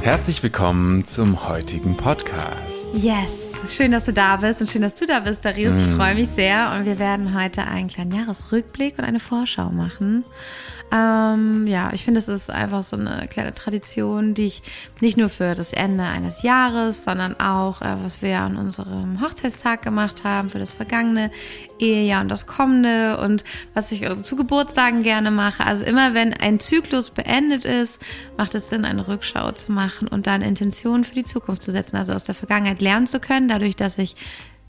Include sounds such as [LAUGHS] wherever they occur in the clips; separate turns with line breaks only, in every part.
Herzlich willkommen zum heutigen Podcast.
Yes, schön, dass du da bist und schön, dass du da bist, Darius. Ich
Mm.
freue mich sehr und wir werden heute einen kleinen Jahresrückblick und eine Vorschau machen. Ähm, ja, ich finde, es ist einfach so eine kleine Tradition, die ich nicht nur für das Ende eines Jahres, sondern auch, äh, was wir an unserem Hochzeitstag gemacht haben, für das vergangene Ehejahr und das kommende und was ich zu Geburtstagen gerne mache. Also immer, wenn ein Zyklus beendet ist, macht es Sinn, eine Rückschau zu machen und dann Intentionen für die Zukunft zu setzen. Also aus der Vergangenheit lernen zu können, dadurch, dass ich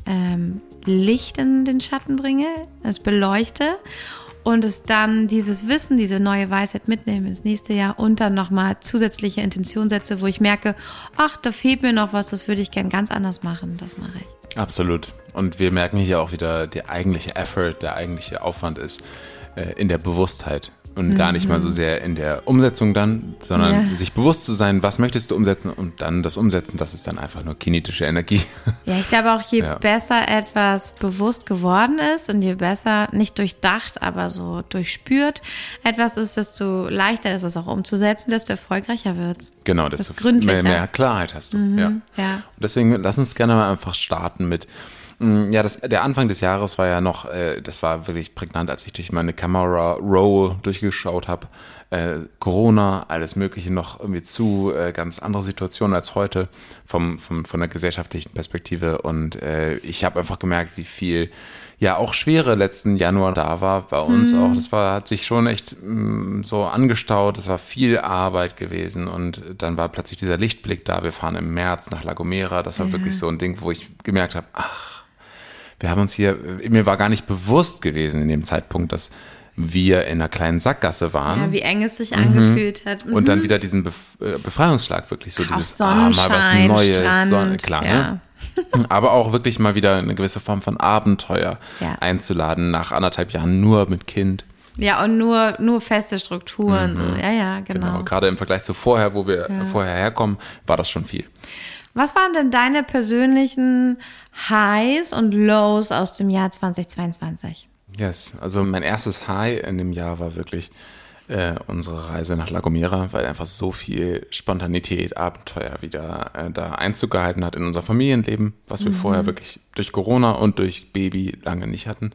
ähm, Licht in den Schatten bringe, es beleuchte und es dann dieses Wissen, diese neue Weisheit mitnehme ins nächste Jahr und dann nochmal zusätzliche Intention setze, wo ich merke, ach, da fehlt mir noch was, das würde ich gern ganz anders machen. Das mache ich.
Absolut. Und wir merken hier auch wieder, der eigentliche Effort, der eigentliche Aufwand ist äh, in der Bewusstheit und gar nicht mal so sehr in der Umsetzung dann, sondern
Ja.
sich bewusst zu sein, was möchtest du umsetzen und dann das Umsetzen, das ist dann einfach nur kinetische Energie. [LAUGHS]
Ja, ich glaube auch, je
Ja.
besser etwas bewusst geworden ist und je besser, nicht durchdacht, aber so durchspürt etwas ist, desto leichter ist es auch umzusetzen, desto erfolgreicher wird's.
Genau, desto
gründlicher.
mehr, mehr Klarheit hast du. ja.
ja.
Und deswegen lass uns gerne mal einfach starten mit. Mm, Ja, das, der Anfang des Jahres war ja noch, äh, das war wirklich prägnant, als ich durch meine Camera Roll durchgeschaut habe. Äh, Corona, alles Mögliche noch irgendwie zu, äh, ganz andere Situationen als heute vom, vom, von der gesellschaftlichen Perspektive. Und äh, ich habe einfach gemerkt, wie viel ja auch Schwere letzten Januar da war bei uns auch. Das war, hat sich schon echt mm, so angestaut. Es war viel Arbeit gewesen und dann war plötzlich dieser Lichtblick da. Wir fahren im März nach La Gomera. Das war wirklich so ein Ding, wo ich gemerkt habe, ach, wir haben uns hier, mir war gar nicht bewusst gewesen in dem Zeitpunkt, dass wir in einer kleinen Sackgasse waren.
Ja, wie eng es sich angefühlt hat.
Und dann wieder diesen Bef äh, Befreiungsschlag, wirklich so
Auch
dieses ah, mal was Neues,
Strand,
Sonne, klar,
ja.
ne? [LAUGHS] Aber auch wirklich mal wieder eine gewisse Form von Abenteuer
Ja.
einzuladen, nach anderthalb Jahren nur mit Kind.
Ja, und nur, nur feste Strukturen. So. Ja, ja, genau.
Genau. Gerade im Vergleich zu vorher, wo wir vorher herkommen, war das schon viel.
Was waren denn deine persönlichen Highs und Lows aus dem Jahr 2022?
Yes, also mein erstes High in dem Jahr war wirklich äh, unsere Reise nach La Gomera, weil einfach so viel Spontanität, Abenteuer wieder äh, da Einzug gehalten hat in unser Familienleben, was wir vorher wirklich durch Corona und durch Baby lange nicht hatten.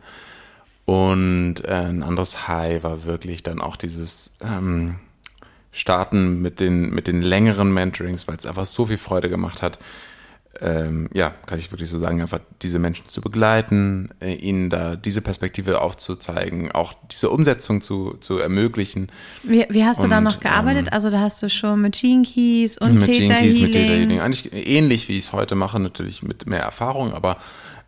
Und äh, ein anderes High war wirklich dann auch dieses ähm, Starten mit den, mit den längeren Mentorings, weil es einfach so viel Freude gemacht hat, ähm, ja, kann ich wirklich so sagen, einfach diese Menschen zu begleiten, äh, ihnen da diese Perspektive aufzuzeigen, auch diese Umsetzung zu, zu ermöglichen.
Wie, wie hast du da
Und,
noch gearbeitet? also da hast du schon mit Gene Keys und
mit
Theta
Gene Keys, mit Theta
Healing.
Healing. Eigentlich ähnlich, wie ich es heute mache, natürlich mit mehr Erfahrung, aber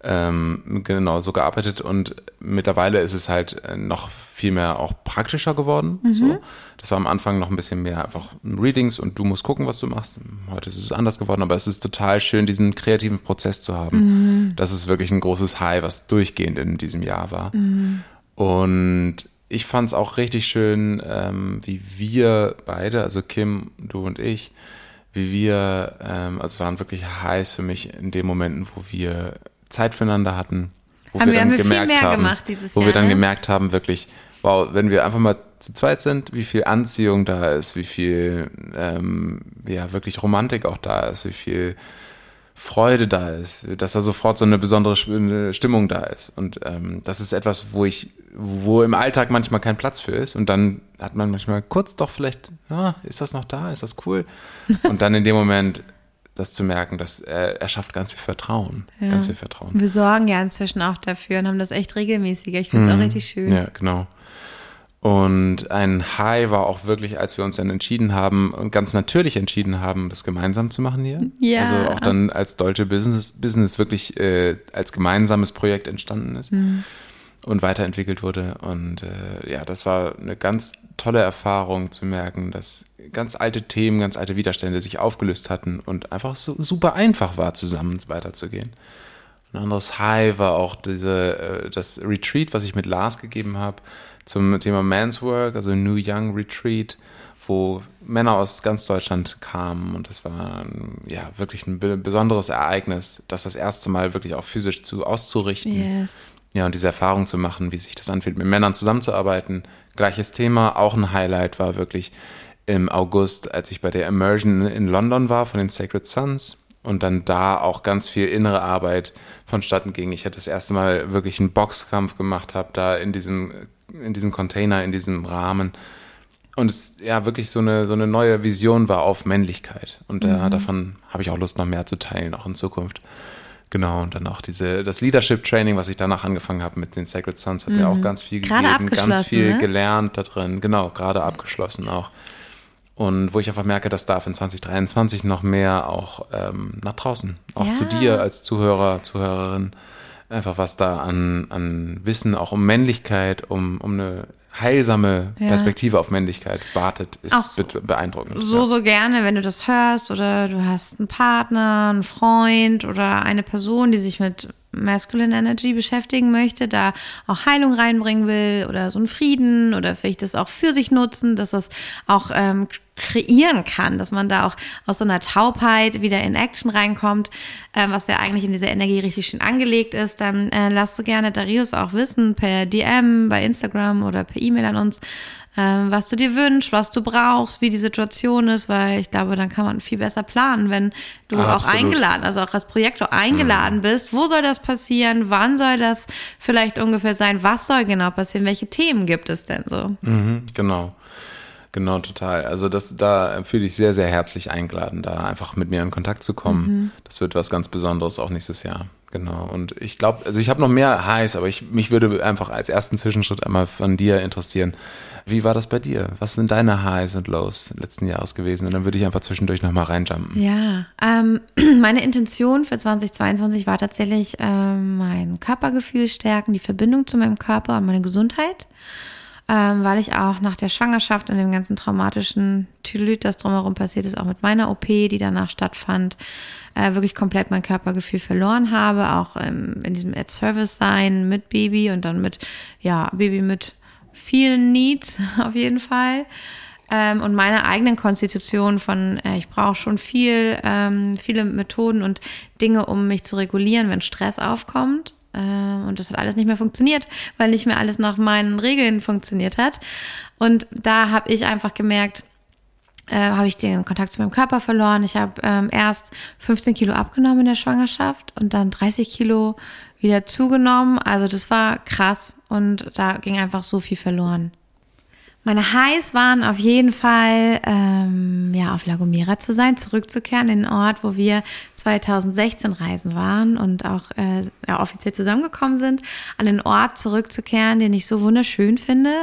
ähm, genau so gearbeitet und mittlerweile ist es halt äh, noch viel mehr auch praktischer geworden. So. Das war am Anfang noch ein bisschen mehr einfach Readings und du musst gucken, was du machst. Heute ist es anders geworden, aber es ist total schön, diesen kreativen Prozess zu haben. Das ist wirklich ein großes High, was durchgehend in diesem Jahr war. Und ich fand es auch richtig schön, ähm, wie wir beide, also Kim, du und ich, wie wir, ähm, also es waren wirklich Highs für mich in den Momenten, wo wir Zeit füreinander hatten. Wo
Haben wir- haben wir viel mehr
haben,
gemacht dieses
wo
Jahr,
wir dann
ne?
gemerkt haben, wirklich, wow, wenn wir einfach mal zu zweit sind, wie viel Anziehung da ist, wie viel, ähm, ja, wirklich Romantik auch da ist, wie viel Freude da ist, dass da sofort so eine besondere Stimmung da ist. Und ähm, das ist etwas, wo ich, wo im Alltag manchmal kein Platz für ist. Und dann hat man manchmal kurz doch vielleicht, ja, ist das noch da? Ist das cool? [LAUGHS] Und dann in dem Moment das zu merken, dass er, er schafft ganz viel Vertrauen. Ganz viel Vertrauen.
Wir sorgen ja inzwischen auch dafür und haben das echt regelmäßiger. Ich finde es auch richtig schön.
Mhm. Ja, genau. Und ein High war auch wirklich, als wir uns dann entschieden haben und ganz natürlich entschieden haben, das gemeinsam zu machen hier.
Ja.
Also auch dann als deutsche Business, Business wirklich äh, als gemeinsames Projekt entstanden ist und weiterentwickelt wurde. Und äh, ja, das war eine ganz tolle Erfahrung zu merken, dass ganz alte Themen, ganz alte Widerstände sich aufgelöst hatten und einfach so super einfach war, zusammen weiterzugehen. Ein anderes High war auch diese, äh, das Retreat, was ich mit Lars gegeben habe zum Thema Man's Work, also New Young Retreat, wo Männer aus ganz Deutschland kamen und das war ja wirklich ein be- besonderes Ereignis, das das erste Mal wirklich auch physisch zu auszurichten
Yes.
Ja, und diese Erfahrung zu machen, wie sich das anfühlt, mit Männern zusammenzuarbeiten. Gleiches Thema, auch ein Highlight war wirklich im August, als ich bei der Immersion in London war von den Sacred Sons und dann da auch ganz viel innere Arbeit vonstatten ging. Ich hatte das erste Mal wirklich einen Boxkampf gemacht, habe da in diesem, in diesem Container, in diesem Rahmen und es ja wirklich so eine, so eine neue Vision war auf Männlichkeit. Und äh, mhm. davon habe ich auch Lust, noch mehr zu teilen, auch in Zukunft. Genau, und dann auch diese, das Leadership Training, was ich danach angefangen habe mit den Sacred Sons, hat mhm. mir auch ganz viel
gerade
gegeben, ganz viel
ne?
gelernt da drin. Genau, gerade abgeschlossen auch. Und wo ich einfach merke, das darf in 2023 noch mehr auch ähm, nach draußen, auch ja. zu dir als Zuhörer, Zuhörerin, einfach was da an, an Wissen, auch um Männlichkeit, um, um eine heilsame Perspektive ja. auf Männlichkeit wartet, ist Auch beeindruckend.
So, ja. so gerne, wenn du das hörst oder du hast einen Partner, einen Freund oder eine Person, die sich mit Masculine Energy beschäftigen möchte, da auch Heilung reinbringen will oder so einen Frieden oder vielleicht das auch für sich nutzen, dass das auch ähm, kreieren kann, dass man da auch aus so einer Taubheit wieder in Action reinkommt, äh, was ja eigentlich in dieser Energie richtig schön angelegt ist, dann äh, lass du gerne Darius auch wissen per DM bei Instagram oder per E-Mail an uns, äh, was du dir wünschst, was du brauchst, wie die Situation ist, weil ich glaube, dann kann man viel besser planen, wenn du ah, auch eingeladen, also auch als Projektor eingeladen mhm. bist. Wo soll das passieren? Wann soll das vielleicht ungefähr sein? Was soll genau passieren? Welche Themen gibt es denn so?
Mhm, genau. Genau, total. Also das, da fühle ich sehr, sehr herzlich eingeladen, da einfach mit mir in Kontakt zu kommen. Mhm. Das wird was ganz Besonderes auch nächstes Jahr. Genau. Und ich glaube, also ich habe noch mehr Highs, aber ich, mich würde einfach als ersten Zwischenschritt einmal von dir interessieren. Wie war das bei dir? Was sind deine Highs und Lows letzten Jahres gewesen? Und dann würde ich einfach zwischendurch nochmal reinjumpen.
Ja, ähm, [CLEARS THROAT] meine Intention für 2022 war tatsächlich ähm, mein Körpergefühl stärken, die Verbindung zu meinem Körper und meine Gesundheit ähm, weil ich auch nach der Schwangerschaft und dem ganzen traumatischen Tüdelüt, das drumherum passiert ist, auch mit meiner OP, die danach stattfand, äh, wirklich komplett mein Körpergefühl verloren habe, auch ähm, in diesem Ad-Service-Sein mit Baby und dann mit, ja, Baby mit vielen Needs [LAUGHS] auf jeden Fall. Ähm, und meiner eigenen Konstitution von, äh, ich brauche schon viel, ähm, viele Methoden und Dinge, um mich zu regulieren, wenn Stress aufkommt. Ähm, und das hat alles nicht mehr funktioniert, weil nicht mehr alles nach meinen Regeln funktioniert hat. Und da habe ich einfach gemerkt, äh, habe ich den Kontakt zu meinem Körper verloren. Ich habe ähm, erst 15 Kilo abgenommen in der Schwangerschaft und dann 30 Kilo wieder zugenommen. Also das war krass und da ging einfach so viel verloren. Meine Highs waren auf jeden Fall, ähm, ja, auf La Gomera zu sein, zurückzukehren in den Ort, wo wir 2016 reisen waren und auch äh, ja, offiziell zusammengekommen sind, an den Ort zurückzukehren, den ich so wunderschön finde,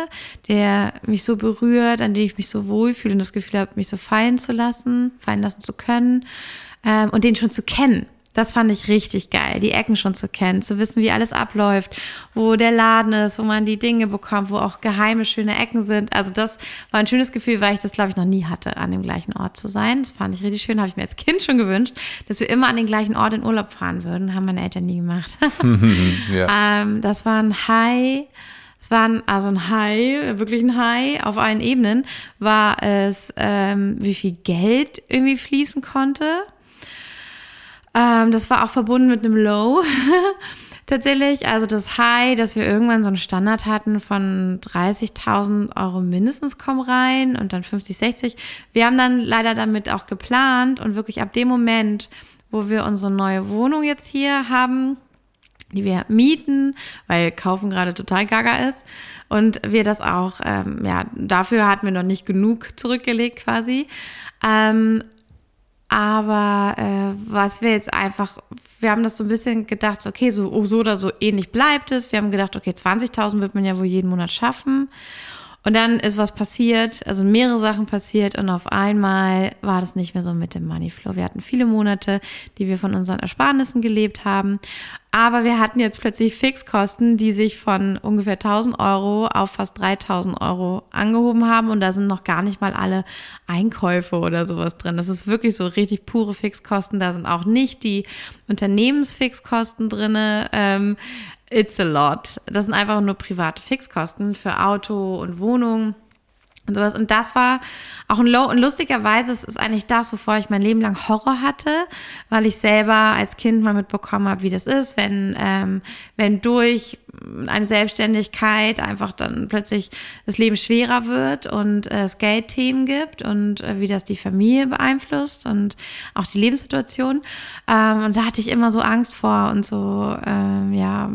der mich so berührt, an dem ich mich so wohlfühle und das Gefühl habe, mich so fallen zu lassen, fallen lassen zu können ähm, und den schon zu kennen. Das fand ich richtig geil, die Ecken schon zu kennen, zu wissen, wie alles abläuft, wo der Laden ist, wo man die Dinge bekommt, wo auch geheime, schöne Ecken sind. Also das war ein schönes Gefühl, weil ich das, glaube ich, noch nie hatte, an dem gleichen Ort zu sein. Das fand ich richtig schön, habe ich mir als Kind schon gewünscht, dass wir immer an den gleichen Ort in Urlaub fahren würden. Haben meine Eltern nie gemacht. [LAUGHS] ja. ähm, das war ein High. Es war ein, also ein High, wirklich ein High auf allen Ebenen, war es, ähm, wie viel Geld irgendwie fließen konnte ähm, das war auch verbunden mit einem Low. [LAUGHS] Tatsächlich, also das High, dass wir irgendwann so einen Standard hatten von 30.000 Euro mindestens kommen rein und dann 50, 60. Wir haben dann leider damit auch geplant und wirklich ab dem Moment, wo wir unsere neue Wohnung jetzt hier haben, die wir mieten, weil kaufen gerade total gaga ist und wir das auch, ähm, ja, dafür hatten wir noch nicht genug zurückgelegt quasi. Ähm, aber äh, was wir jetzt einfach, wir haben das so ein bisschen gedacht, okay, so, so oder so ähnlich bleibt es. Wir haben gedacht, okay, 20.000 wird man ja wohl jeden Monat schaffen. Und dann ist was passiert, also mehrere Sachen passiert und auf einmal war das nicht mehr so mit dem Moneyflow. Wir hatten viele Monate, die wir von unseren Ersparnissen gelebt haben. Aber wir hatten jetzt plötzlich Fixkosten, die sich von ungefähr 1000 Euro auf fast 3000 Euro angehoben haben. Und da sind noch gar nicht mal alle Einkäufe oder sowas drin. Das ist wirklich so richtig pure Fixkosten. Da sind auch nicht die Unternehmensfixkosten drinne. Ähm, It's a lot. Das sind einfach nur private Fixkosten für Auto und Wohnung und sowas. Und das war auch ein Low. Und lustigerweise ist es eigentlich das, wovor ich mein Leben lang Horror hatte, weil ich selber als Kind mal mitbekommen habe, wie das ist, wenn, ähm, wenn durch eine Selbstständigkeit einfach dann plötzlich das Leben schwerer wird und äh, es Geldthemen gibt und äh, wie das die Familie beeinflusst und auch die Lebenssituation. Ähm, und da hatte ich immer so Angst vor und so, ähm, ja,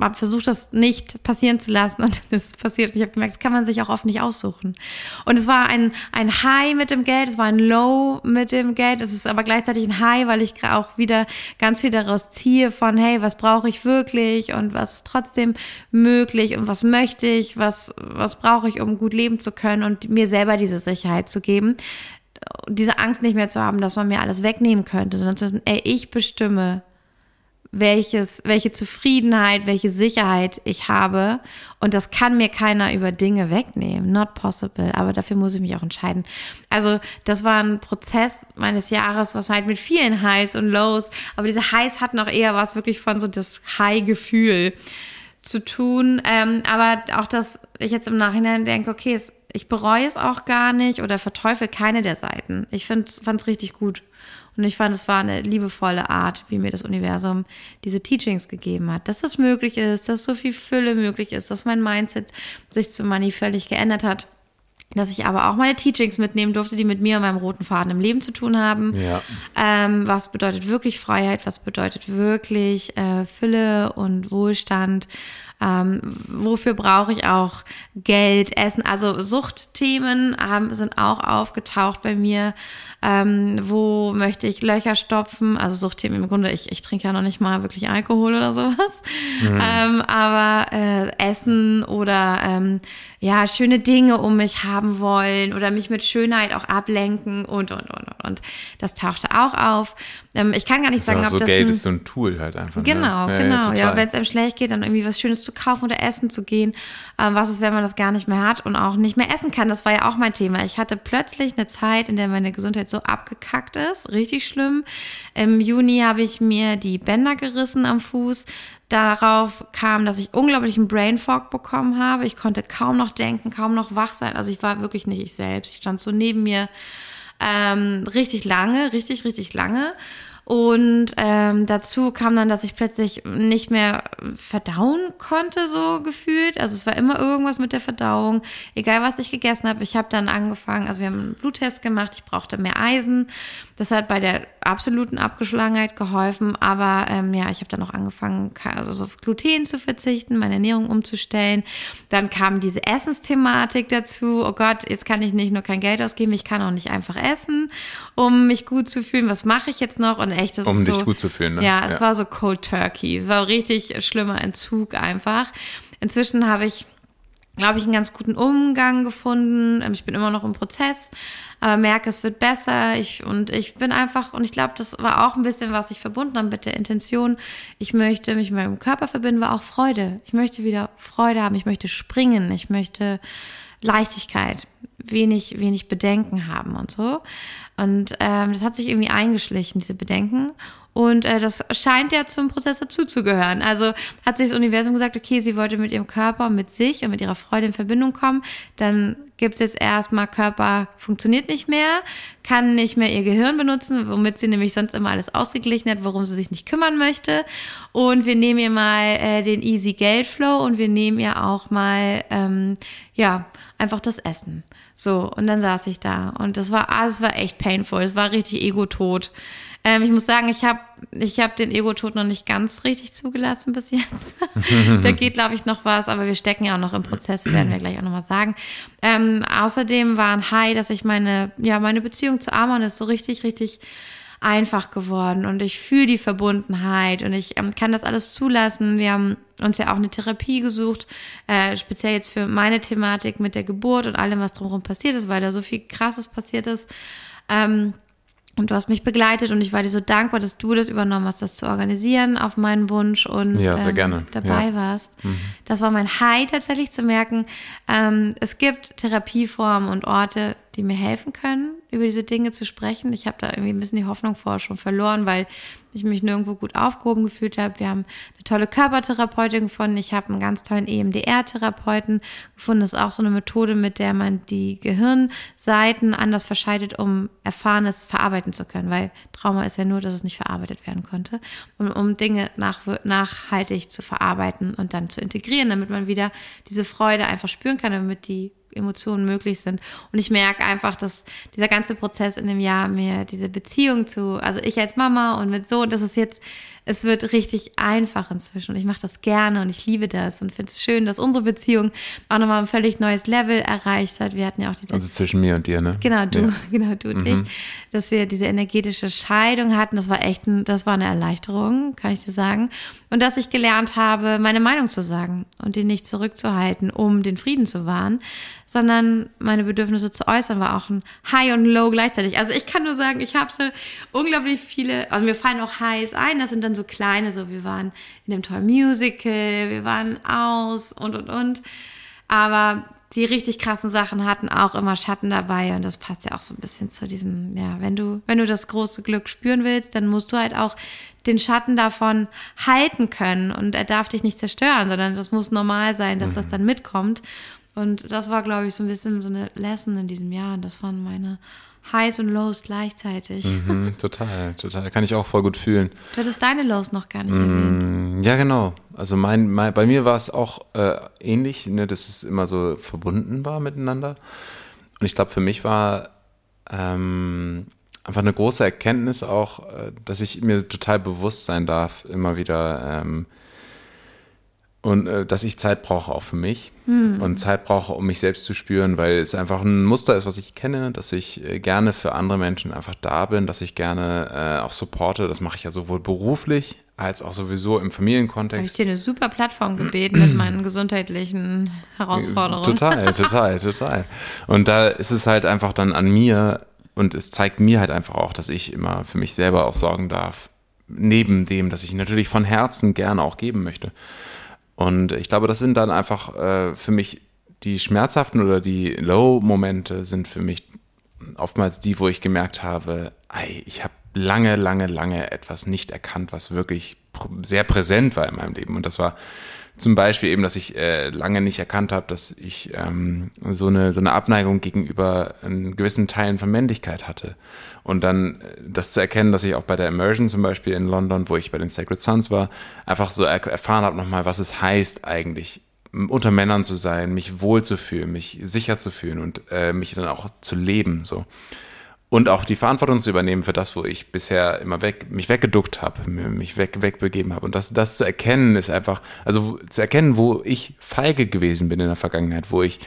habe versucht, das nicht passieren zu lassen [LAUGHS] und das ist passiert. Ich habe gemerkt, das kann man sich auch oft nicht aussuchen. Und es war ein, ein High mit dem Geld, es war ein Low mit dem Geld, es ist aber gleichzeitig ein High, weil ich auch wieder ganz viel daraus ziehe von, hey, was brauche ich wirklich und was trotzdem möglich und was möchte ich, was, was brauche ich, um gut leben zu können und mir selber diese Sicherheit zu geben. Diese Angst nicht mehr zu haben, dass man mir alles wegnehmen könnte, sondern zu wissen, ey, ich bestimme, welches, welche Zufriedenheit, welche Sicherheit ich habe. Und das kann mir keiner über Dinge wegnehmen. Not possible. Aber dafür muss ich mich auch entscheiden. Also, das war ein Prozess meines Jahres, was halt mit vielen Highs und Lows, aber diese Highs hatten auch eher was wirklich von so das High-Gefühl zu tun. Ähm, aber auch, dass ich jetzt im Nachhinein denke, okay, es, ich bereue es auch gar nicht oder verteufel keine der Seiten. Ich fand es richtig gut. Und ich fand, es war eine liebevolle Art, wie mir das Universum diese Teachings gegeben hat. Dass das möglich ist, dass so viel Fülle möglich ist, dass mein Mindset sich zu Money völlig geändert hat. Dass ich aber auch meine Teachings mitnehmen durfte, die mit mir und meinem roten Faden im Leben zu tun haben. Ja. Ähm, was bedeutet wirklich Freiheit? Was bedeutet wirklich äh, Fülle und Wohlstand? Ähm, wofür brauche ich auch Geld, Essen? Also Suchtthemen haben, sind auch aufgetaucht bei mir. Ähm, wo möchte ich Löcher stopfen? Also Suchtthemen im Grunde, ich, ich trinke ja noch nicht mal wirklich Alkohol oder sowas. Mhm. Ähm, aber äh, Essen oder ähm, ja, schöne Dinge um mich haben wollen oder mich mit Schönheit auch ablenken und, und, und, und. Das tauchte auch auf. Ähm, ich kann gar nicht sagen,
ob
so
das. Geld ein, ist so ein Tool halt einfach.
Genau, ne? ja, genau. Ja, ja wenn es einem schlecht geht, dann irgendwie was Schönes zu kaufen oder essen zu gehen. Ähm, was ist, wenn man das gar nicht mehr hat und auch nicht mehr essen kann? Das war ja auch mein Thema. Ich hatte plötzlich eine Zeit, in der meine Gesundheit so abgekackt ist. Richtig schlimm. Im Juni habe ich mir die Bänder gerissen am Fuß. Darauf kam, dass ich unglaublichen Brain Fog bekommen habe. Ich konnte kaum noch denken, kaum noch wach sein. Also ich war wirklich nicht ich selbst. Ich stand so neben mir ähm, richtig lange, richtig, richtig lange. Und ähm, dazu kam dann, dass ich plötzlich nicht mehr verdauen konnte, so gefühlt. Also es war immer irgendwas mit der Verdauung, egal was ich gegessen habe. Ich habe dann angefangen, also wir haben einen Bluttest gemacht, ich brauchte mehr Eisen. Das hat bei der absoluten Abgeschlagenheit geholfen, aber ähm, ja, ich habe dann auch angefangen, also auf Gluten zu verzichten, meine Ernährung umzustellen. Dann kam diese Essensthematik dazu. Oh Gott, jetzt kann ich nicht nur kein Geld ausgeben, ich kann auch nicht einfach essen, um mich gut zu fühlen. Was mache ich jetzt noch? Und echt, das
um
ist
dich
so,
gut zu fühlen. Ne?
Ja, es ja. war so Cold Turkey. Es war richtig schlimmer Entzug einfach. Inzwischen habe ich glaube ich, einen ganz guten Umgang gefunden. Ähm, ich bin immer noch im Prozess, aber merke, es wird besser. Ich, und ich bin einfach, und ich glaube, das war auch ein bisschen, was ich verbunden habe mit der Intention. Ich möchte mich mit meinem Körper verbinden, war auch Freude. Ich möchte wieder Freude haben. Ich möchte springen. Ich möchte Leichtigkeit, wenig, wenig Bedenken haben und so. Und ähm, das hat sich irgendwie eingeschlichen, diese Bedenken. Und äh, das scheint ja zum Prozess dazuzugehören. Also hat sich das Universum gesagt, okay, sie wollte mit ihrem Körper, mit sich und mit ihrer Freude in Verbindung kommen. Dann gibt es erstmal Körper funktioniert nicht mehr, kann nicht mehr ihr Gehirn benutzen, womit sie nämlich sonst immer alles ausgeglichen hat, worum sie sich nicht kümmern möchte. Und wir nehmen ihr mal äh, den Easy Geldflow und wir nehmen ihr auch mal, ähm, ja, einfach das Essen. So, und dann saß ich da und das war, ah, das war echt painful, es war richtig ego-tot. Ähm, ich muss sagen, ich habe ich hab den Ego-Tod noch nicht ganz richtig zugelassen bis jetzt. [LAUGHS] da geht, glaube ich, noch was, aber wir stecken ja auch noch im Prozess, werden wir gleich auch nochmal sagen. Ähm, außerdem war ein High, dass ich meine, ja, meine Beziehung zu Amon ist so richtig, richtig einfach geworden und ich fühle die Verbundenheit und ich ähm, kann das alles zulassen. Wir haben uns ja auch eine Therapie gesucht, äh, speziell jetzt für meine Thematik mit der Geburt und allem, was drumherum passiert ist, weil da so viel Krasses passiert ist. Ähm, und du hast mich begleitet und ich war dir so dankbar, dass du das übernommen hast, das zu organisieren auf meinen Wunsch und
ja, ähm, gerne.
dabei
ja.
warst. Mhm. Das war mein High tatsächlich zu merken, ähm, es gibt Therapieformen und Orte, die mir helfen können, über diese Dinge zu sprechen. Ich habe da irgendwie ein bisschen die Hoffnung vorher schon verloren, weil ich mich nirgendwo gut aufgehoben gefühlt habe. Wir haben eine tolle Körpertherapeutin gefunden. Ich habe einen ganz tollen EMDR-Therapeuten gefunden. Das ist auch so eine Methode, mit der man die Gehirnseiten anders verscheidet, um Erfahrenes verarbeiten zu können. Weil Trauma ist ja nur, dass es nicht verarbeitet werden konnte. Und um Dinge nach, nachhaltig zu verarbeiten und dann zu integrieren, damit man wieder diese Freude einfach spüren kann, damit die Emotionen möglich sind. Und ich merke einfach, dass dieser ganze Prozess in dem Jahr mir diese Beziehung zu, also ich als Mama und mit Sohn, das ist jetzt es wird richtig einfach inzwischen. Und ich mache das gerne und ich liebe das und finde es schön, dass unsere Beziehung auch nochmal ein völlig neues Level erreicht hat. Wir hatten ja auch diese.
Also zwischen mir und dir, ne?
Genau, du, ja. [LAUGHS] genau, du und mhm. ich. Dass wir diese energetische Scheidung hatten. Das war echt ein, das war eine Erleichterung, kann ich dir sagen. Und dass ich gelernt habe, meine Meinung zu sagen und die nicht zurückzuhalten, um den Frieden zu wahren, sondern meine Bedürfnisse zu äußern, war auch ein High und Low gleichzeitig. Also ich kann nur sagen, ich hatte unglaublich viele, also mir fallen auch Highs ein, das sind dann so kleine, so wir waren in einem tollen Musical, wir waren aus und und und. Aber die richtig krassen Sachen hatten auch immer Schatten dabei und das passt ja auch so ein bisschen zu diesem, ja, wenn du, wenn du das große Glück spüren willst, dann musst du halt auch den Schatten davon halten können und er darf dich nicht zerstören, sondern das muss normal sein, dass das mhm. dann mitkommt. Und das war, glaube ich, so ein bisschen so eine Lesson in diesem Jahr und das waren meine Highs und Lows gleichzeitig.
Mhm, [LAUGHS] total, total. Kann ich auch voll gut fühlen.
Du hattest deine Lows noch gar nicht mm,
erwähnt. Ja, genau. Also mein, mein, bei mir war es auch äh, ähnlich, ne, dass es immer so verbunden war miteinander. Und ich glaube, für mich war ähm, einfach eine große Erkenntnis auch, äh, dass ich mir total bewusst sein darf, immer wieder, ähm, und äh, dass ich Zeit brauche auch für mich hm. und Zeit brauche, um mich selbst zu spüren, weil es einfach ein Muster ist, was ich kenne, dass ich äh, gerne für andere Menschen einfach da bin, dass ich gerne äh, auch supporte. Das mache ich ja sowohl beruflich als auch sowieso im Familienkontext. Habe
ich dir eine super Plattform gebeten mit meinen gesundheitlichen Herausforderungen.
Total, [LAUGHS] total, total. Und da ist es halt einfach dann an mir und es zeigt mir halt einfach auch, dass ich immer für mich selber auch sorgen darf. Neben dem, dass ich natürlich von Herzen gerne auch geben möchte. Und ich glaube, das sind dann einfach äh, für mich die schmerzhaften oder die Low-Momente sind für mich oftmals die, wo ich gemerkt habe, ey, ich habe lange, lange, lange etwas nicht erkannt, was wirklich pr sehr präsent war in meinem Leben. Und das war zum Beispiel eben, dass ich äh, lange nicht erkannt habe, dass ich ähm, so, eine, so eine Abneigung gegenüber einen gewissen Teilen von Männlichkeit hatte. Und dann äh, das zu erkennen, dass ich auch bei der Immersion zum Beispiel in London, wo ich bei den Sacred Sons war, einfach so er erfahren habe nochmal, was es heißt eigentlich unter Männern zu sein, mich wohl zu fühlen, mich sicher zu fühlen und äh, mich dann auch zu leben. so und auch die Verantwortung zu übernehmen für das, wo ich bisher immer weg, mich weggeduckt habe, mich weg, wegbegeben habe. Und das, das zu erkennen ist einfach, also zu erkennen, wo ich feige gewesen bin in der Vergangenheit, wo ich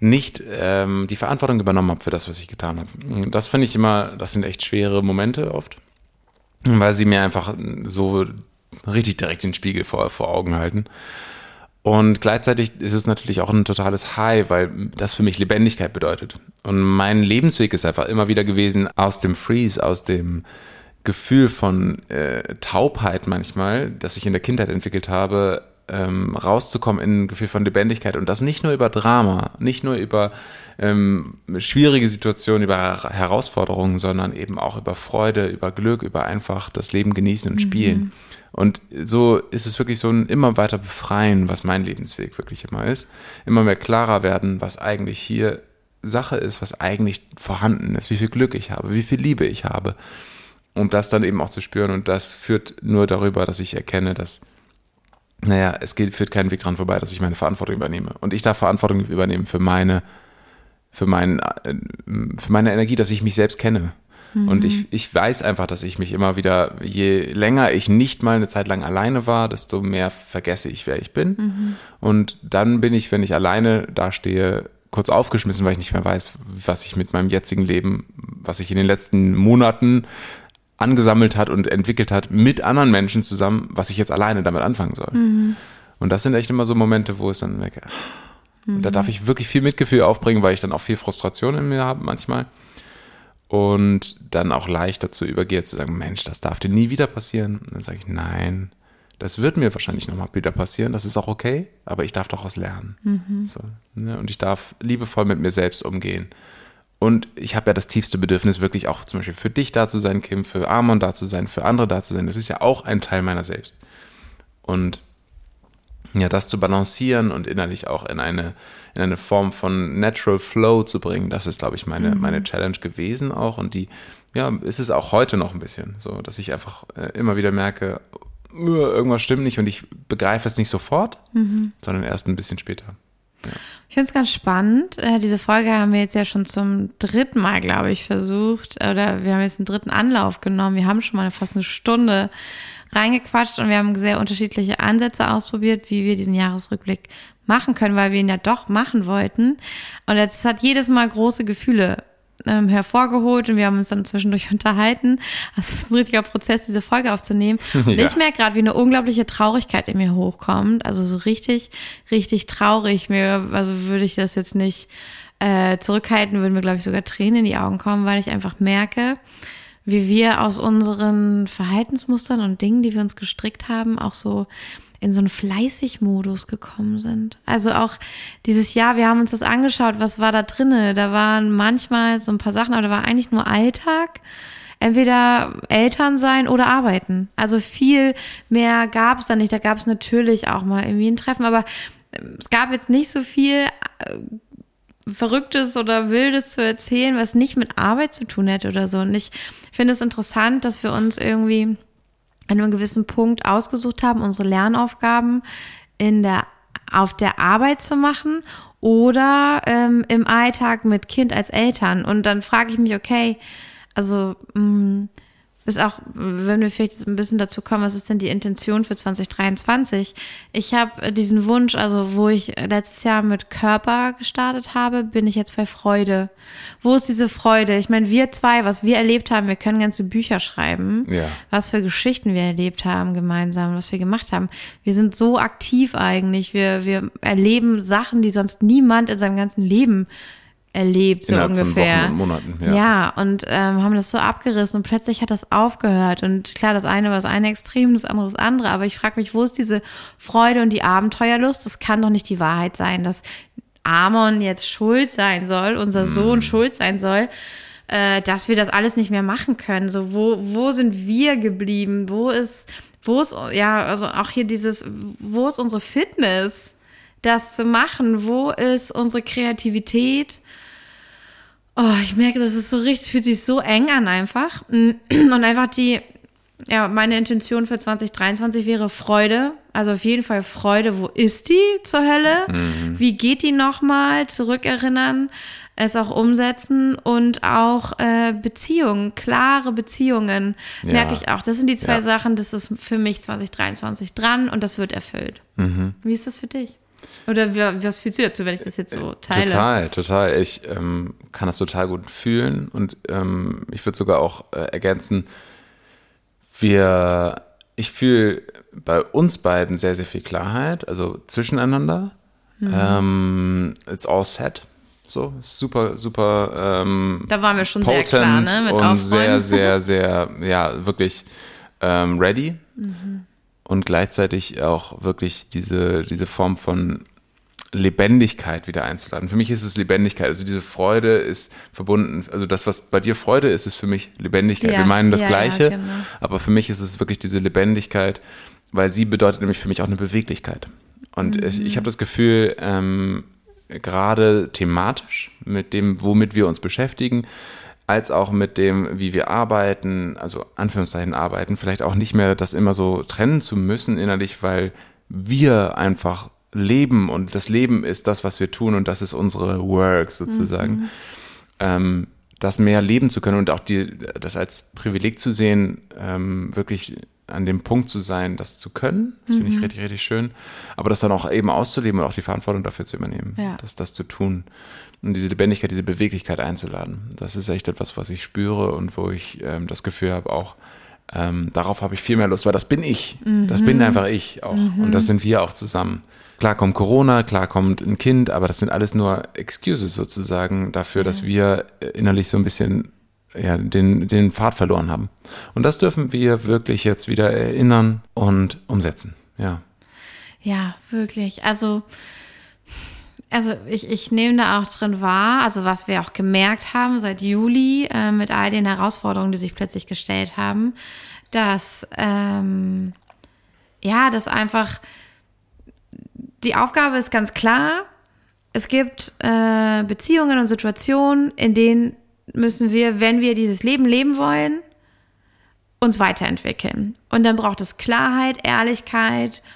nicht ähm, die Verantwortung übernommen habe für das, was ich getan habe. Das finde ich immer, das sind echt schwere Momente oft, weil sie mir einfach so richtig direkt den Spiegel vor, vor Augen halten. Und gleichzeitig ist es natürlich auch ein totales High, weil das für mich Lebendigkeit bedeutet. Und mein Lebensweg ist einfach immer wieder gewesen aus dem Freeze, aus dem Gefühl von äh, Taubheit manchmal, das ich in der Kindheit entwickelt habe, ähm, rauszukommen in ein Gefühl von Lebendigkeit und das nicht nur über Drama, nicht nur über ähm, schwierige Situationen, über Herausforderungen, sondern eben auch über Freude, über Glück, über einfach das Leben genießen und spielen. Mhm. Und so ist es wirklich so ein immer weiter befreien, was mein Lebensweg wirklich immer ist. Immer mehr klarer werden, was eigentlich hier Sache ist, was eigentlich vorhanden ist, wie viel Glück ich habe, wie viel Liebe ich habe. Und das dann eben auch zu spüren. Und das führt nur darüber, dass ich erkenne, dass, naja, es geht, führt keinen Weg dran vorbei, dass ich meine Verantwortung übernehme. Und ich darf Verantwortung übernehmen für meine, für mein, äh, für meine Energie, dass ich mich selbst kenne. Mhm. Und ich, ich weiß einfach, dass ich mich immer wieder, je länger ich nicht mal eine Zeit lang alleine war, desto mehr vergesse ich, wer ich bin. Mhm. Und dann bin ich, wenn ich alleine dastehe, kurz aufgeschmissen, weil ich nicht mehr weiß, was ich mit meinem jetzigen Leben, was ich in den letzten Monaten angesammelt hat und entwickelt hat mit anderen Menschen zusammen, was ich jetzt alleine damit anfangen soll. Mhm. Und das sind echt immer so Momente, wo es dann merke, und da darf ich wirklich viel Mitgefühl aufbringen, weil ich dann auch viel Frustration in mir habe manchmal und dann auch leicht dazu übergehe zu sagen, Mensch, das darf dir nie wieder passieren. Und dann sage ich, nein, das wird mir wahrscheinlich nochmal wieder passieren, das ist auch okay, aber ich darf daraus lernen. Mhm. So, ne? Und ich darf liebevoll mit mir selbst umgehen Und ich habe ja das tiefste Bedürfnis, wirklich auch zum Beispiel für dich da zu sein, Kim, für Amon da zu sein, für andere da zu sein. Das ist ja auch ein Teil meiner selbst. Und ja, das zu balancieren und innerlich auch in eine, in eine Form von Natural Flow zu bringen, das ist, glaube ich, meine, mhm. meine Challenge gewesen auch. Und die, ja, ist es auch heute noch ein bisschen so, dass ich einfach äh, immer wieder merke, irgendwas stimmt nicht und ich begreife es nicht sofort, mhm. sondern erst ein bisschen später.
Ja. Ich finde es ganz spannend. Äh, diese Folge haben wir jetzt ja schon zum dritten Mal, glaube ich, versucht. Oder wir haben jetzt einen dritten Anlauf genommen. Wir haben schon mal fast eine Stunde reingequatscht und wir haben sehr unterschiedliche Ansätze ausprobiert, wie wir diesen Jahresrückblick machen können, weil wir ihn ja doch machen wollten. Und es hat jedes Mal große Gefühle ähm, hervorgeholt und wir haben uns dann zwischendurch [LAUGHS] unterhalten. Also es ist ein richtiger Prozess, diese Folge aufzunehmen. Und [LAUGHS] ja. ich merke gerade, wie eine unglaubliche Traurigkeit in mir hochkommt. Also so richtig, richtig traurig. Mir, also würde ich das jetzt nicht äh, zurückhalten, würden mir, glaube ich, sogar Tränen in die Augen kommen, weil ich einfach merke, wie wir aus unseren Verhaltensmustern und Dingen, die wir uns gestrickt haben, auch so in so einen Fleißig-Modus gekommen sind. Also auch dieses Jahr, wir haben uns das angeschaut, was war da drinne? Da waren manchmal so ein paar Sachen, aber da war eigentlich nur Alltag. Entweder Eltern sein oder arbeiten. Also viel mehr gab es da nicht. Da gab es natürlich auch mal irgendwie ein Treffen, aber es gab jetzt nicht so viel äh, Verrücktes oder Wildes zu erzählen, was nicht mit Arbeit zu tun hätte oder so. Und ich finde es interessant, dass wir uns irgendwie an einem gewissen Punkt ausgesucht haben, unsere Lernaufgaben in der, auf der Arbeit zu machen oder ähm, im Alltag mit Kind als Eltern. Und dann frage ich mich, okay, also mh, mm, ist auch, wenn wir vielleicht jetzt ein bisschen dazu kommen, was ist denn die Intention für 2023? Ich habe diesen Wunsch, also wo ich letztes Jahr mit Körper gestartet habe, bin ich jetzt bei Freude. Wo ist diese Freude? Ich meine, wir zwei, was wir erlebt haben, wir können ganze Bücher schreiben, ja. was für Geschichten wir erlebt haben gemeinsam, was wir gemacht haben. Wir sind so aktiv eigentlich. Wir, wir erleben Sachen, die sonst niemand in seinem ganzen Leben erlebt, so Innerhalb ungefähr. Von Wochen und Monaten, ja. ja, und ähm, haben das so abgerissen und plötzlich hat das aufgehört. Und klar, das eine war das eine Extrem, das andere das andere. Aber ich frage mich, wo ist diese Freude und die Abenteuerlust? Das kann doch nicht die Wahrheit sein, dass Amon jetzt schuld sein soll, unser Sohn mm. schuld sein soll, äh, dass wir das alles nicht mehr machen können. So, wo, wo sind wir geblieben? Wo ist, wo ist, ja, also auch hier dieses, wo ist unsere Fitness? das zu machen? Wo ist unsere Kreativität? Oh, ich merke, das ist so richtig, fühlt sich so eng an einfach. [CLEARS THROAT] Und einfach die, ja, meine Intention für 2023 wäre Freude. Also auf jeden Fall Freude. Wo ist die zur Hölle? Mhm. Wie geht die nochmal? Zurückerinnern, es auch umsetzen und auch äh, Beziehungen, klare Beziehungen, ja. merke ich auch. Das sind die zwei ja. Sachen, das ist für mich 2023 dran und das wird erfüllt. Mhm. Wie ist das für dich? Oder was fühlst du dazu, wenn ich das jetzt so teile?
Total, total. Ich ähm, kann das total gut fühlen und ähm, ich würde sogar auch äh, ergänzen, wir, ich fühle bei uns beiden sehr, sehr viel Klarheit, also zwischeneinander. Mhm. Ähm, it's all set. So, super, super. Ähm,
da waren wir schon sehr klar, ne?
Mit und Aufräumen. sehr, sehr, [LAUGHS] sehr, ja, wirklich ähm, ready. Mhm und gleichzeitig auch wirklich diese, diese Form von Lebendigkeit wieder einzuladen. Für mich ist es Lebendigkeit. Also diese Freude ist verbunden, also das, was bei dir Freude ist, ist für mich Lebendigkeit. Ja, Wir meinen das ja, Gleiche, ja, genau. aber für mich ist es wirklich diese Lebendigkeit, weil sie bedeutet nämlich für mich auch eine Beweglichkeit. Und mhm. ich, ich habe das Gefühl, ähm, gerade thematisch mit dem, womit wir uns beschäftigen, als auch mit dem, wie wir arbeiten, also Anführungszeichen arbeiten, vielleicht auch nicht mehr das immer so trennen zu müssen innerlich, weil wir einfach leben und das Leben ist das, was wir tun und das ist unsere Work sozusagen. Mhm. Ähm, das mehr leben zu können und auch die, das als Privileg zu sehen, ähm, wirklich an dem Punkt zu sein, das zu können. Das finde ich mhm. richtig, richtig schön. Aber das dann auch eben auszuleben und auch die Verantwortung dafür zu übernehmen, ja. das, das zu tun und diese Lebendigkeit, diese Beweglichkeit einzuladen. Das ist echt etwas, was ich spüre und wo ich ähm, das Gefühl habe, auch ähm, darauf habe ich viel mehr Lust, weil das bin ich. Mhm. Das bin einfach ich auch. Mhm. Und das sind wir auch zusammen. Klar kommt Corona, klar kommt ein Kind, aber das sind alles nur Excuses sozusagen dafür, ja. dass wir innerlich so ein bisschen ja, den, den Pfad verloren haben. Und das dürfen wir wirklich jetzt wieder erinnern und umsetzen. Ja.
Ja, wirklich. Also also ich, ich nehme da auch drin wahr, also was wir auch gemerkt haben seit Juli äh, mit all den Herausforderungen, die sich plötzlich gestellt haben, dass ähm, ja, dass einfach die Aufgabe ist ganz klar. Es gibt äh, Beziehungen und Situationen, in denen müssen wir, wenn wir dieses Leben leben wollen, uns weiterentwickeln. Und dann braucht es Klarheit, Ehrlichkeit und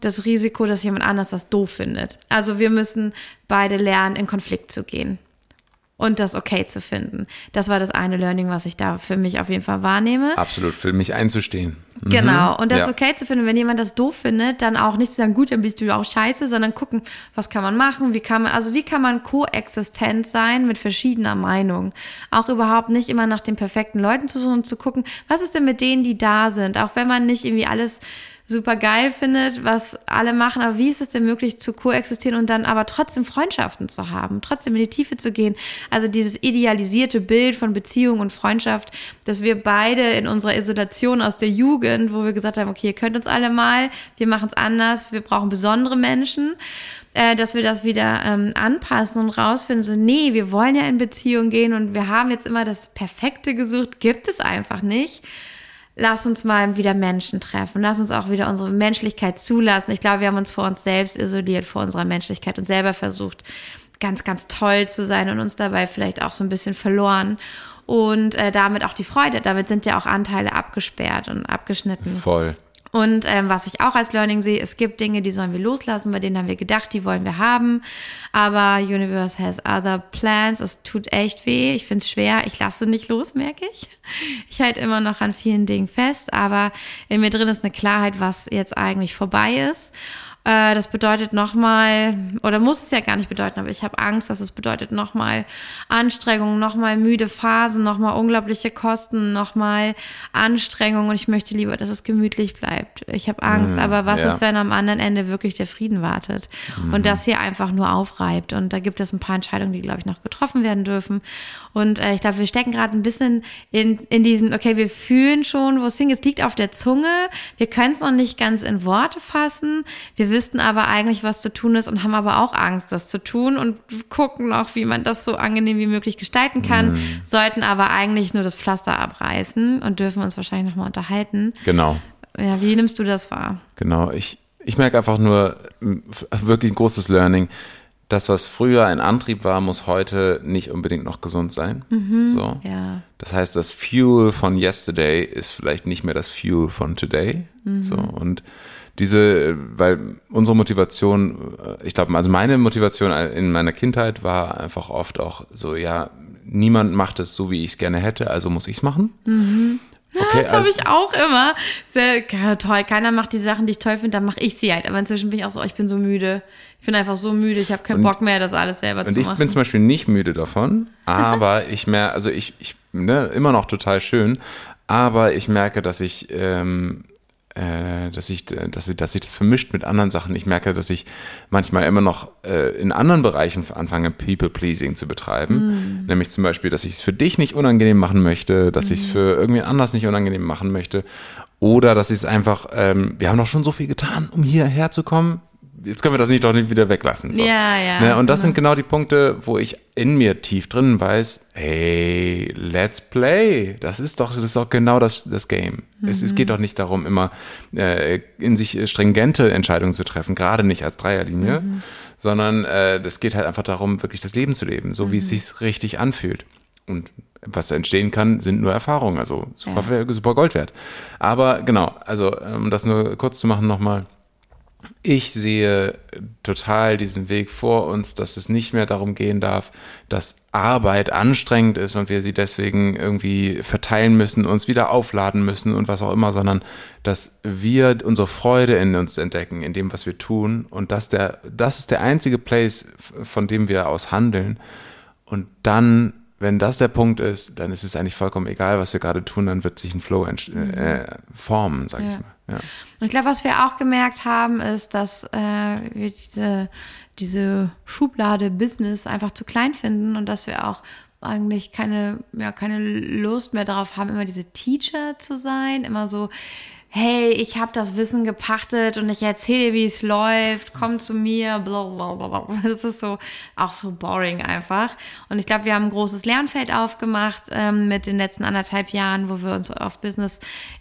das Risiko, dass jemand anders das doof findet. Also wir müssen beide lernen, in Konflikt zu gehen und das okay zu finden. Das war das eine Learning, was ich da für mich auf jeden Fall wahrnehme.
Absolut, für mich einzustehen.
Mhm. Genau, und das ja. okay zu finden, wenn jemand das doof findet, dann auch nicht zu sagen, gut, dann bist du auch scheiße, sondern gucken, was kann man machen, wie kann man, also wie kann man koexistent sein mit verschiedener Meinung. Auch überhaupt nicht immer nach den perfekten Leuten zu suchen und zu gucken, was ist denn mit denen, die da sind, auch wenn man nicht irgendwie alles super geil findet, was alle machen, aber wie ist es denn möglich zu koexistieren und dann aber trotzdem Freundschaften zu haben, trotzdem in die Tiefe zu gehen? Also dieses idealisierte Bild von Beziehung und Freundschaft, dass wir beide in unserer Isolation aus der Jugend, wo wir gesagt haben, okay, ihr könnt uns alle mal, wir machen es anders, wir brauchen besondere Menschen, äh, dass wir das wieder ähm, anpassen und rausfinden, so, nee, wir wollen ja in Beziehung gehen und wir haben jetzt immer das Perfekte gesucht, gibt es einfach nicht lass uns mal wieder Menschen treffen. Lass uns auch wieder unsere Menschlichkeit zulassen. Ich glaube, wir haben uns vor uns selbst isoliert, vor unserer Menschlichkeit und selber versucht, ganz, ganz toll zu sein und uns dabei vielleicht auch so ein bisschen verloren. Und äh, damit auch die Freude. Damit sind ja auch Anteile abgesperrt und abgeschnitten.
Voll.
Und ähm, was ich auch als Learning sehe, es gibt Dinge, die sollen wir loslassen, bei denen haben wir gedacht, die wollen wir haben. Aber Universe has other plans. Es tut echt weh. Ich finde es schwer. Ich lasse nicht los, merke ich. Ich halte immer noch an vielen Dingen fest, aber in mir drin ist eine Klarheit, was jetzt eigentlich vorbei ist. Äh, das bedeutet nochmal, oder muss es ja gar nicht bedeuten, aber ich habe Angst, dass es bedeutet nochmal Anstrengungen, nochmal müde Phasen, nochmal unglaubliche Kosten, nochmal Anstrengungen und ich möchte lieber, dass es gemütlich bleibt. Ich habe Angst, mhm, aber was ja. ist, wenn am anderen Ende wirklich der Frieden wartet mhm. und das hier einfach nur aufreibt und da gibt es ein paar Entscheidungen, die, glaube ich, noch getroffen werden dürfen und äh, ich glaube, wir stecken gerade ein bisschen in, in diesem, okay, wir fühlen schon, wo es hingeht, es liegt auf der Zunge, wir können es noch nicht ganz in Worte fassen, wir wüssten aber eigentlich, was zu tun ist und haben aber auch Angst, das zu tun und gucken noch, wie man das so angenehm wie möglich gestalten kann, mhm. sollten aber eigentlich nur das Pflaster abreißen und dürfen uns wahrscheinlich nochmal unterhalten.
Genau.
Ja, wie nimmst du das wahr?
Genau, ich, ich merke einfach nur wirklich ein großes Learning. Das, was früher ein Antrieb war, muss heute nicht unbedingt noch gesund sein.
Mhm,
so.
ja.
Das heißt, das Fuel von yesterday ist vielleicht nicht mehr das Fuel von today. Mhm. So. Und diese, weil unsere Motivation, äh, ich glaube, also meine Motivation in meiner Kindheit war einfach oft auch so, ja, niemand macht es so, wie ich es gerne hätte, also muss ich es machen.
Mhm. Okay, das habe ich auch immer. Sehr ja, toll. Keiner macht die Sachen, die ich toll finde, dann mache ich sie halt. Aber inzwischen bin ich auch so, ich bin so müde. Ich bin einfach so müde, ich habe keinen und, Bock mehr, das alles selber zu machen.
Und ich bin zum Beispiel nicht müde davon, aber [LAUGHS] ich mehr, also ich, ich ne, immer noch total schön, aber ich merke, dass ich ähm, äh, dass ich, dass ich, dass ich das vermischt mit anderen Sachen. Ich merke, dass ich manchmal immer noch äh, in anderen Bereichen anfange, People-Pleasing zu betreiben. Mm. Nämlich zum Beispiel, dass ich es für dich nicht unangenehm machen möchte, dass mm. ich es für irgendwie anders nicht unangenehm machen möchte. Oder dass ich es einfach, ähm, wir haben doch schon so viel getan, um hierher zu kommen jetzt können wir das nicht doch nicht wieder weglassen. So.
Ja, ja.
Ne? Und das genau. sind genau die Punkte, wo ich in mir tief drin weiß, hey, let's play. Das ist doch, das ist doch genau das, das Game. Mhm. Es, es geht doch nicht darum, immer äh, in sich stringente Entscheidungen zu treffen, gerade nicht als Dreierlinie, mhm. sondern äh, es geht halt einfach darum, wirklich das Leben zu leben, so wie es mhm. sich richtig anfühlt. Und was entstehen kann, sind nur Erfahrungen, also super, ja. super Gold wert. Aber genau, also um das nur kurz zu machen nochmal, ich sehe total diesen Weg vor uns, dass es nicht mehr darum gehen darf, dass Arbeit anstrengend ist und wir sie deswegen irgendwie verteilen müssen, uns wieder aufladen müssen und was auch immer, sondern dass wir unsere Freude in uns entdecken, in dem, was wir tun. Und dass der, das ist der einzige Place, von dem wir aus handeln. Und dann wenn das der Punkt ist, dann ist es eigentlich vollkommen egal, was wir gerade tun, dann wird sich ein Flow äh, formen, sag ja. ich mal. Ja.
Und ich glaube, was wir auch gemerkt haben, ist, dass äh, wir diese, diese Schublade Business einfach zu klein finden und dass wir auch eigentlich keine, ja, keine Lust mehr darauf haben, immer diese Teacher zu sein, immer so hey, ich habe das Wissen gepachtet und ich erzähle dir, wie es läuft, komm zu mir, bla bla bla. [LAUGHS] Das ist so auch so boring einfach. Und ich glaube, wir haben ein großes Lernfeld aufgemacht ähm, mit den letzten anderthalb Jahren, wo wir uns auf Business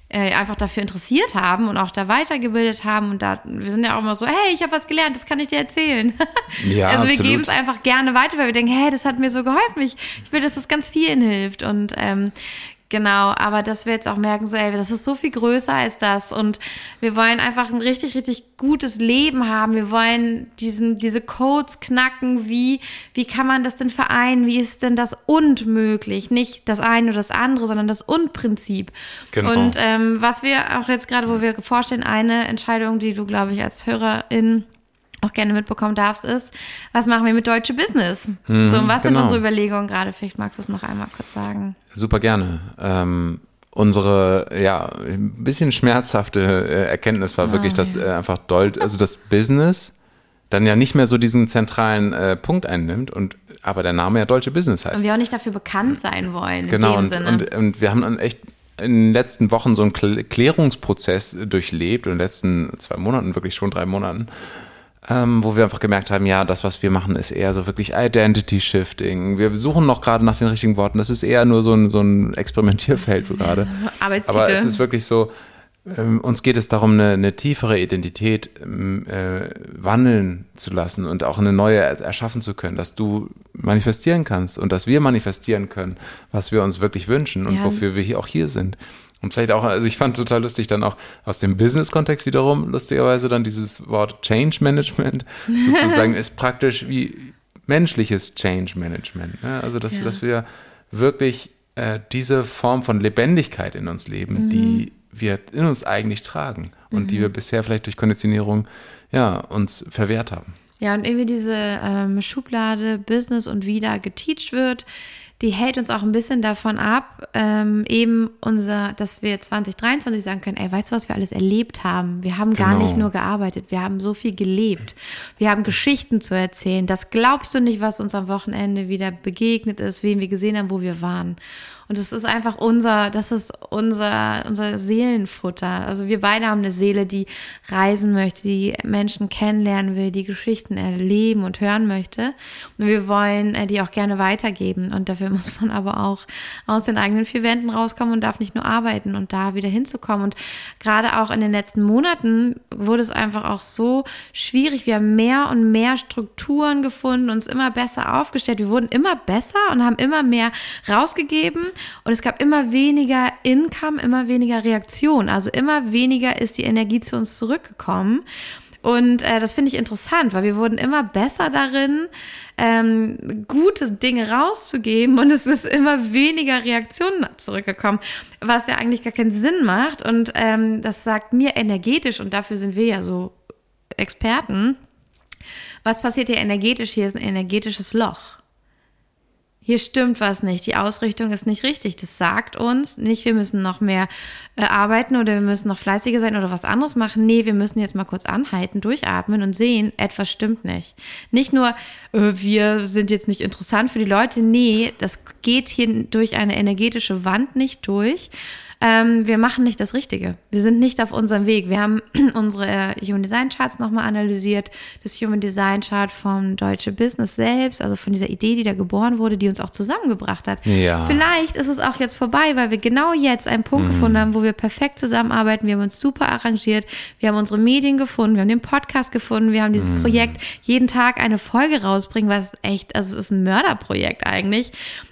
äh, einfach dafür interessiert haben und auch da weitergebildet haben. Und da, wir sind ja auch immer so, hey, ich habe was gelernt, das kann ich dir erzählen. [LAUGHS]
Ja,
also wir geben es einfach gerne weiter, weil wir denken, hey, das hat mir so geholfen. Ich, ich will, dass das ganz vielen hilft. Und ähm, Genau, aber dass wir jetzt auch merken, so, ey, das ist so viel größer als das und wir wollen einfach ein richtig, richtig gutes Leben haben. Wir wollen diesen, diese Codes knacken. Wie, wie kann man das denn vereinen? Wie ist denn das und möglich? Nicht das eine oder das andere, sondern das und-Prinzip.
Genau.
Und ähm, was wir auch jetzt gerade, wo wir vorstellen, eine Entscheidung, die du, glaube ich, als Hörerin auch gerne mitbekommen darfst, ist, was machen wir mit Deutsche Business? so, und was sind
genau.
unsere Überlegungen gerade? Vielleicht magst du es noch einmal kurz sagen.
Super gerne. Ähm, unsere, ja, ein bisschen schmerzhafte äh, Erkenntnis war
Oh,
wirklich, dass
ja.
äh, einfach Deut also das Business dann ja nicht mehr so diesen zentralen äh, Punkt einnimmt und aber der Name ja Deutsche Business heißt.
Und wir auch nicht dafür bekannt sein wollen,
Genau,
in dem
und,
Sinne.
und, und wir haben dann echt in den letzten Wochen so einen Kl- Klärungsprozess durchlebt und in den letzten zwei Monaten, wirklich schon drei Monaten, ähm, wo wir einfach gemerkt haben, ja, das, was wir machen, ist eher so wirklich Identity Shifting. Wir suchen noch gerade nach den richtigen Worten. Das ist eher nur so ein, so ein Experimentierfeld gerade. [LAUGHS] Aber es ist wirklich so, ähm, uns geht es darum, eine, eine tiefere Identität ähm, äh, wandeln zu lassen und auch eine neue er- erschaffen zu können, dass du manifestieren kannst und dass wir manifestieren können, was wir uns wirklich wünschen und
Ja.
wofür wir hier auch hier sind. Und vielleicht auch, also ich fand total lustig dann auch aus dem Business-Kontext wiederum, lustigerweise dann dieses Wort Change Management [LAUGHS] sozusagen ist praktisch wie menschliches Change Management. Ne? Also, dass,
Ja.
dass wir wirklich äh, diese Form von Lebendigkeit in uns leben, die wir in uns eigentlich tragen und die wir bisher vielleicht durch Konditionierung ja, uns verwehrt haben.
Ja, und irgendwie diese ähm, Schublade Business und wieder geteacht wird, die hält uns auch ein bisschen davon ab, ähm, eben unser, dass wir 2023 sagen können, ey, weißt du, was wir alles erlebt haben? Wir haben gar
Genau.
nicht nur gearbeitet, wir haben so viel gelebt. Wir haben Geschichten zu erzählen. Das glaubst du nicht, was uns am Wochenende wieder begegnet ist, wen wir gesehen haben, wo wir waren. Und das ist einfach unser, das ist unser, unser Seelenfutter. Also wir beide haben eine Seele, die reisen möchte, die Menschen kennenlernen will, die Geschichten erleben und hören möchte. Und wir wollen äh, die auch gerne weitergeben. Und dafür muss man aber auch aus den eigenen vier Wänden rauskommen und darf nicht nur arbeiten und da wieder hinzukommen. Und gerade auch in den letzten Monaten wurde es einfach auch so schwierig. Wir haben mehr und mehr Strukturen gefunden, uns immer besser aufgestellt. Wir wurden immer besser und haben immer mehr rausgegeben. Und es gab immer weniger Income, immer weniger Reaktion. Also immer weniger ist die Energie zu uns zurückgekommen. Und äh, das finde ich interessant, weil wir wurden immer besser darin, ähm, gute Dinge rauszugeben und es ist immer weniger Reaktionen zurückgekommen, was ja eigentlich gar keinen Sinn macht. Und ähm, das sagt mir energetisch, und dafür sind wir ja so Experten, was passiert hier energetisch? Hier ist ein energetisches Loch. Hier stimmt was nicht. Die Ausrichtung ist nicht richtig. Das sagt uns nicht, wir müssen noch mehr äh, arbeiten oder wir müssen noch fleißiger sein oder was anderes machen. Nee, wir müssen jetzt mal kurz anhalten, durchatmen und sehen, etwas stimmt nicht. Nicht nur, äh, wir sind jetzt nicht interessant für die Leute. Nee, das geht hier durch eine energetische Wand nicht durch. Ähm, wir machen nicht das Richtige. Wir sind nicht auf unserem Weg. Wir haben [CLEARS THROAT] unsere äh, Human Design Charts nochmal analysiert. Das Human Design Chart vom Deutsche Business selbst, also von dieser Idee, die da geboren wurde, die uns auch zusammengebracht hat.
Ja.
Vielleicht ist es auch jetzt vorbei, weil wir genau jetzt einen Punkt gefunden haben, wo wir perfekt zusammenarbeiten. Wir haben uns super arrangiert. Wir haben unsere Medien gefunden. Wir haben den Podcast gefunden. Wir haben dieses Projekt jeden Tag eine Folge rausbringen, was echt, also es ist ein Mörderprojekt eigentlich.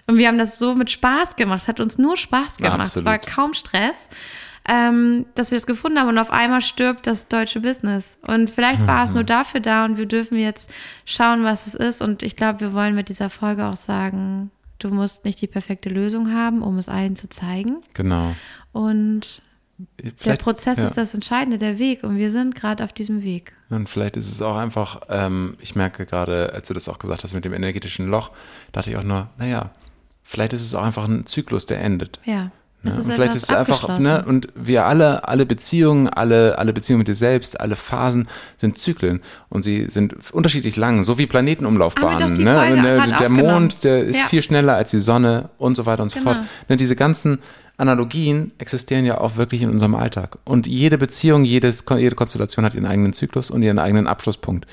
Und wir haben das so mit Spaß gemacht. Es hat uns nur Spaß gemacht. Es war kaum Stress, ähm, dass wir es gefunden haben. Und auf einmal stirbt das deutsche Business. Und vielleicht war es nur dafür da und wir dürfen jetzt schauen, was es ist. Und ich glaube, wir wollen mit dieser Folge auch sagen, du musst nicht die perfekte Lösung haben, um es allen zu zeigen.
Genau.
Und der
Vielleicht-
Prozess
ja.
ist das Entscheidende, der Weg. Und wir sind gerade auf diesem Weg.
Und vielleicht ist es auch einfach, ähm, ich merke gerade, als du das auch gesagt hast mit dem energetischen Loch, dachte ich auch nur, naja, vielleicht ist es auch einfach ein Zyklus, der endet.
Ja.
Ja,
ist
und vielleicht ist es einfach, ne, und wir alle, alle Beziehungen, alle, alle Beziehungen mit dir selbst, alle Phasen sind Zyklen und sie sind unterschiedlich lang, so wie Planetenumlaufbahnen. Ne? Und der, der. Mond, der ist
Ja.
viel schneller als die Sonne und so weiter und so
Genau.
fort. Ne, diese ganzen Analogien existieren ja auch wirklich in unserem Alltag. Und jede Beziehung, jedes, jede Konstellation hat ihren eigenen Zyklus und ihren eigenen Abschlusspunkt.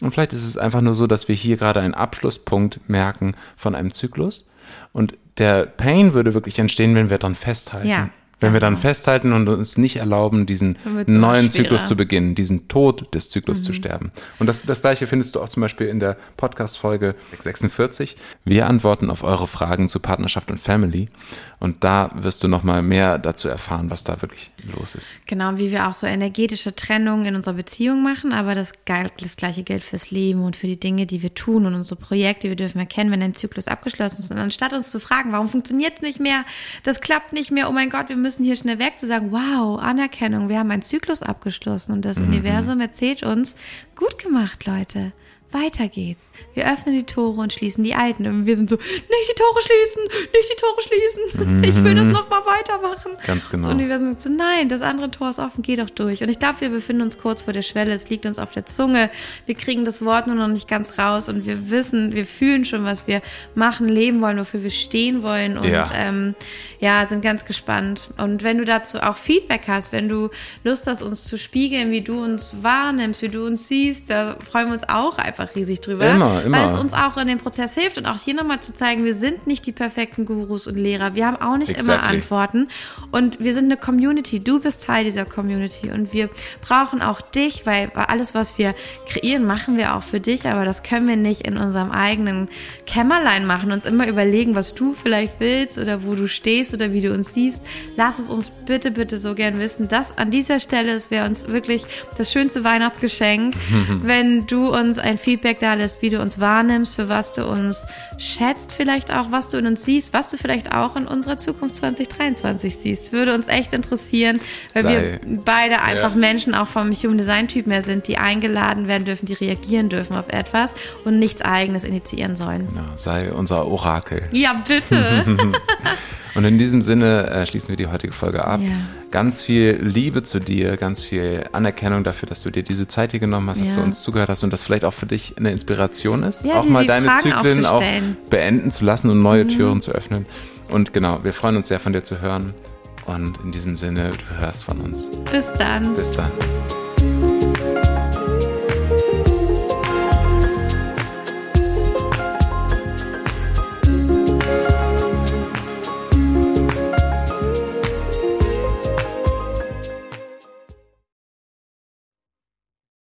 Und vielleicht ist es einfach nur so, dass wir hier gerade einen Abschlusspunkt merken von einem Zyklus. Und der Pain würde wirklich entstehen, wenn wir dran festhalten.
Ja,
Wenn wir dann festhalten und uns nicht erlauben, diesen neuen. Zyklus zu beginnen, diesen Tod des Zyklus
Mhm.
zu sterben. Und das, das gleiche findest du auch zum Beispiel in der Podcast-Folge 46. Wir antworten auf eure Fragen zu Partnerschaft und Family. Und da wirst du nochmal mehr dazu erfahren, was da wirklich los ist.
Genau, wie wir auch so energetische Trennungen in unserer Beziehung machen, aber das, das gleiche gilt fürs Leben und für die Dinge, die wir tun und unsere Projekte. Wir dürfen erkennen, wenn ein Zyklus abgeschlossen ist. Und anstatt uns zu fragen, warum funktioniert es nicht mehr, das klappt nicht mehr, oh mein Gott, wir müssen hier schnell weg, zu sagen, wow, Anerkennung, wir haben einen Zyklus abgeschlossen und das Universum erzählt uns, gut gemacht, Leute. Weiter geht's. Wir öffnen die Tore und schließen die alten. Und wir sind so, nicht die Tore schließen, nicht die Tore schließen. Ich will das noch mal weitermachen.
Ganz genau.
Das Universum sagt so, nein, das andere Tor ist offen, geh doch durch. Und ich glaube, wir befinden uns kurz vor der Schwelle, es liegt uns auf der Zunge, wir kriegen das Wort nur noch nicht ganz raus und wir wissen, wir fühlen schon, was wir machen, leben wollen, wofür wir stehen wollen und
Ja.
ähm, ja, sind ganz gespannt. Und wenn du dazu auch Feedback hast, wenn du Lust hast, uns zu spiegeln, wie du uns wahrnimmst, wie du uns siehst, da freuen wir uns auch einfach riesig drüber.
Immer, immer.
Weil es uns auch in dem Prozess hilft und auch hier nochmal zu zeigen, wir sind nicht die perfekten Gurus und Lehrer. Wir haben auch nicht immer
Exactly.
Antworten. Und wir sind eine Community. Du bist Teil dieser Community. Und wir brauchen auch dich, weil alles, was wir kreieren, machen wir auch für dich. Aber das können wir nicht in unserem eigenen Kämmerlein machen. Uns immer überlegen, was du vielleicht willst oder wo du stehst oder wie du uns siehst. Lass es uns bitte, bitte so gern wissen. Das an dieser Stelle, wäre uns wirklich das schönste Weihnachtsgeschenk, [LAUGHS] wenn du uns ein Feedback da lässt, wie du uns wahrnimmst, für was du uns schätzt, vielleicht auch, was du in uns siehst, was du vielleicht auch in unserer Zukunft 2023 siehst. Würde uns echt interessieren, weil
Sei-
wir beide einfach
Ja.
Menschen auch vom Human Design Typ mehr sind, die eingeladen werden dürfen, die reagieren dürfen auf etwas und nichts eigenes initiieren sollen.
Ja, sei unser Orakel.
Ja, bitte. [LAUGHS]
Und in diesem Sinne äh, schließen wir die heutige Folge ab.
Ja.
Ganz viel Liebe zu dir, ganz viel Anerkennung dafür, dass du dir diese Zeit hier genommen hast, dass
Ja.
du uns zugehört hast und das vielleicht auch für dich eine Inspiration ist,
Ja,
auch
dir
mal
die
deine
Fragen
Zyklen auch.
Mhm.
beenden zu lassen und neue Türen zu öffnen. Und genau, wir freuen uns sehr von dir zu hören. Und in diesem Sinne, du hörst von uns.
Bis dann.
Bis dann.